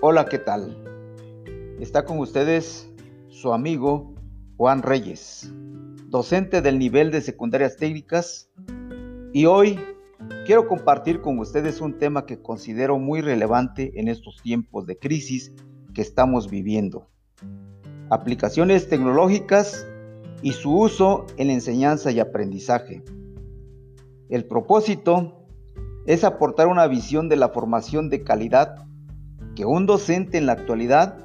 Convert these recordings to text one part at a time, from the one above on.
Hola, ¿qué tal? Está con ustedes su amigo Juan Reyes, docente del nivel de secundarias técnicas, y hoy quiero compartir con ustedes un tema que considero muy relevante en estos tiempos de crisis que estamos viviendo. Aplicaciones tecnológicas y su uso en la enseñanza y aprendizaje. El propósito es aportar una visión de la formación de calidad que un docente en la actualidad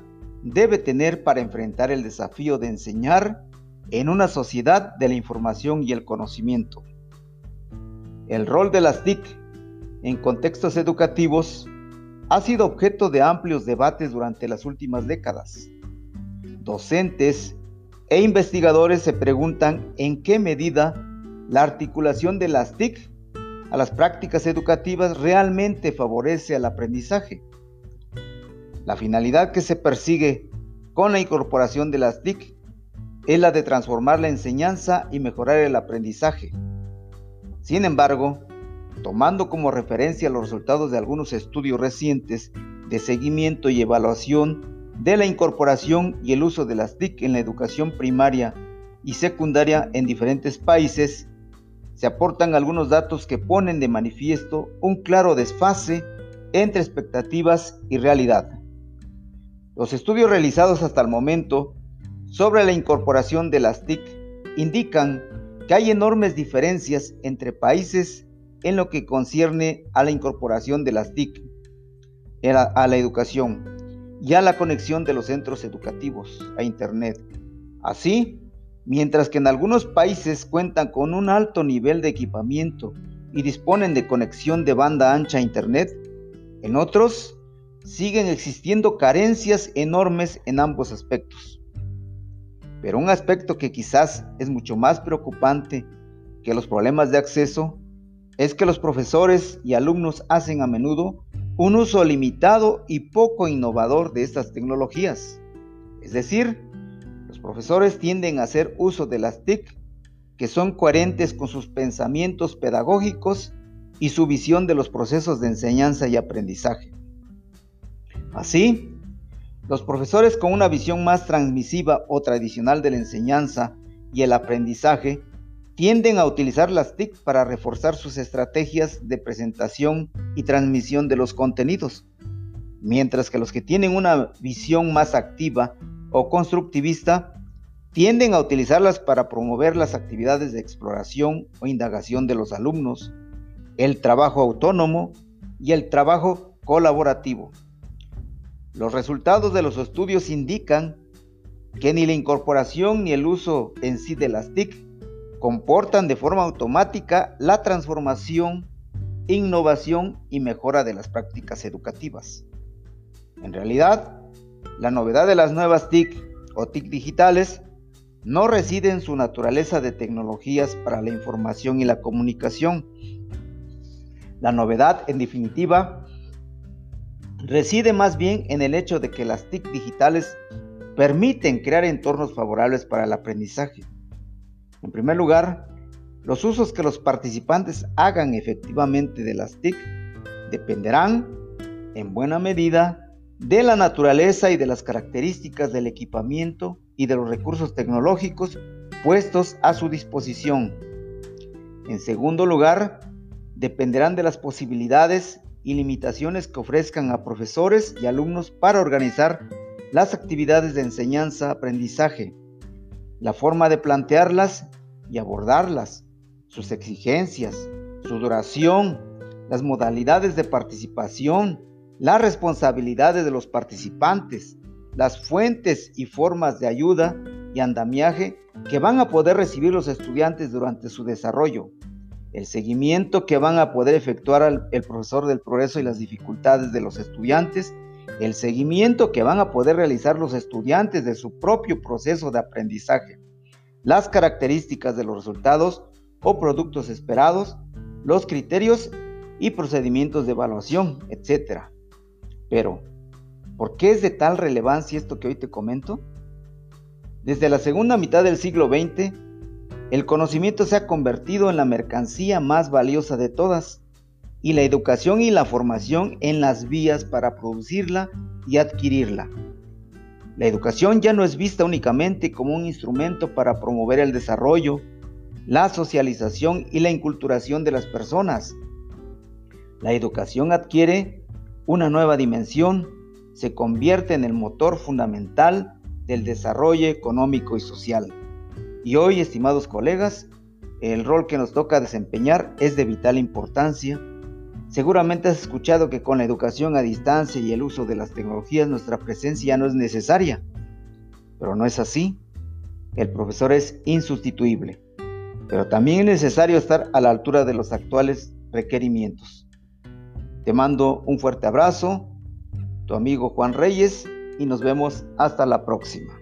debe tener para enfrentar el desafío de enseñar en una sociedad de la información y el conocimiento. El rol de las TIC en contextos educativos ha sido objeto de amplios debates durante las últimas décadas. Docentes e investigadores se preguntan en qué medida la articulación de las TIC a las prácticas educativas realmente favorece al aprendizaje. La finalidad que se persigue con la incorporación de las TIC es la de transformar la enseñanza y mejorar el aprendizaje. Sin embargo, tomando como referencia los resultados de algunos estudios recientes de seguimiento y evaluación de la incorporación y el uso de las TIC en la educación primaria y secundaria en diferentes países, se aportan algunos datos que ponen de manifiesto un claro desfase entre expectativas y realidad. Los estudios realizados hasta el momento sobre la incorporación de las TIC indican que hay enormes diferencias entre países en lo que concierne a la incorporación de las TIC a la educación y a la conexión de los centros educativos a Internet. Así, mientras que en algunos países cuentan con un alto nivel de equipamiento y disponen de conexión de banda ancha a Internet, en otros siguen existiendo carencias enormes en ambos aspectos. Pero un aspecto que quizás es mucho más preocupante que los problemas de acceso es que los profesores y alumnos hacen a menudo un uso limitado y poco innovador de estas tecnologías. Es decir, los profesores tienden a hacer uso de las TIC que son coherentes con sus pensamientos pedagógicos y su visión de los procesos de enseñanza y aprendizaje. Así, los profesores con una visión más transmisiva o tradicional de la enseñanza y el aprendizaje tienden a utilizar las TIC para reforzar sus estrategias de presentación y transmisión de los contenidos, mientras que los que tienen una visión más activa o constructivista tienden a utilizarlas para promover las actividades de exploración o indagación de los alumnos, el trabajo autónomo y el trabajo colaborativo. Los resultados de los estudios indican que ni la incorporación ni el uso en sí de las TIC comportan de forma automática la transformación, innovación y mejora de las prácticas educativas. En realidad, la novedad de las nuevas TIC o TIC digitales no reside en su naturaleza de tecnologías para la información y la comunicación. La novedad, en definitiva, reside más bien en el hecho de que las TIC digitales permiten crear entornos favorables para el aprendizaje en primer lugar, los usos que los participantes hagan efectivamente de las TIC dependerán, en buena medida, de la naturaleza y de las características del equipamiento y de los recursos tecnológicos puestos a su disposición. En segundo lugar, dependerán de las posibilidades y limitaciones que ofrezcan a profesores y alumnos para organizar las actividades de enseñanza-aprendizaje la forma de plantearlas y abordarlas, sus exigencias, su duración, las modalidades de participación, las responsabilidades de los participantes, las fuentes y formas de ayuda y andamiaje que van a poder recibir los estudiantes durante su desarrollo, el seguimiento que van a poder efectuar el profesor del progreso y las dificultades de los estudiantes el seguimiento que van a poder realizar los estudiantes de su propio proceso de aprendizaje, las características de los resultados o productos esperados, los criterios y procedimientos de evaluación, etc. Pero, ¿por qué es de tal relevancia esto que hoy te comento? Desde la segunda mitad del siglo XX, el conocimiento se ha convertido en la mercancía más valiosa de todas y la educación y la formación en las vías para producirla y adquirirla. La educación ya no es vista únicamente como un instrumento para promover el desarrollo, la socialización y la inculturación de las personas. La educación adquiere una nueva dimensión, se convierte en el motor fundamental del desarrollo económico y social. Y hoy, estimados colegas, el rol que nos toca desempeñar es de vital importancia. Seguramente has escuchado que con la educación a distancia y el uso de las tecnologías nuestra presencia no es necesaria, pero no es así. El profesor es insustituible, pero también es necesario estar a la altura de los actuales requerimientos. Te mando un fuerte abrazo, tu amigo Juan Reyes, y nos vemos hasta la próxima.